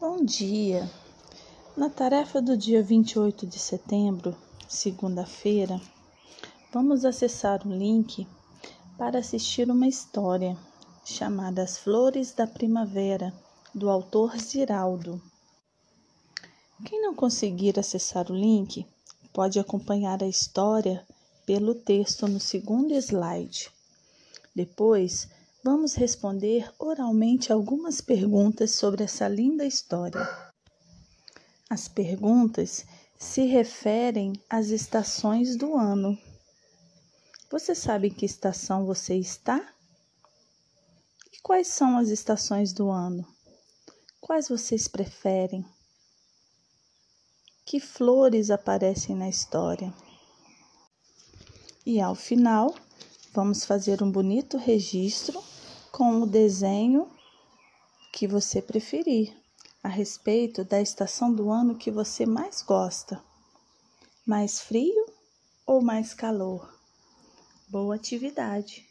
Bom dia! Na tarefa do dia 28 de setembro, segunda-feira, vamos acessar o link para assistir uma história chamada As Flores da Primavera, do autor Ziraldo. Quem não conseguir acessar o link, pode acompanhar a história pelo texto no segundo slide. Depois, vamos responder oralmente algumas perguntas sobre essa linda história. As perguntas se referem às estações do ano. Você sabe em que estação você está? E quais são as estações do ano? Quais vocês preferem? Que flores aparecem na história? E ao final, vamos fazer um bonito registro com o desenho que você preferir a respeito da estação do ano que você mais gosta. Mais frio ou mais calor? Boa atividade!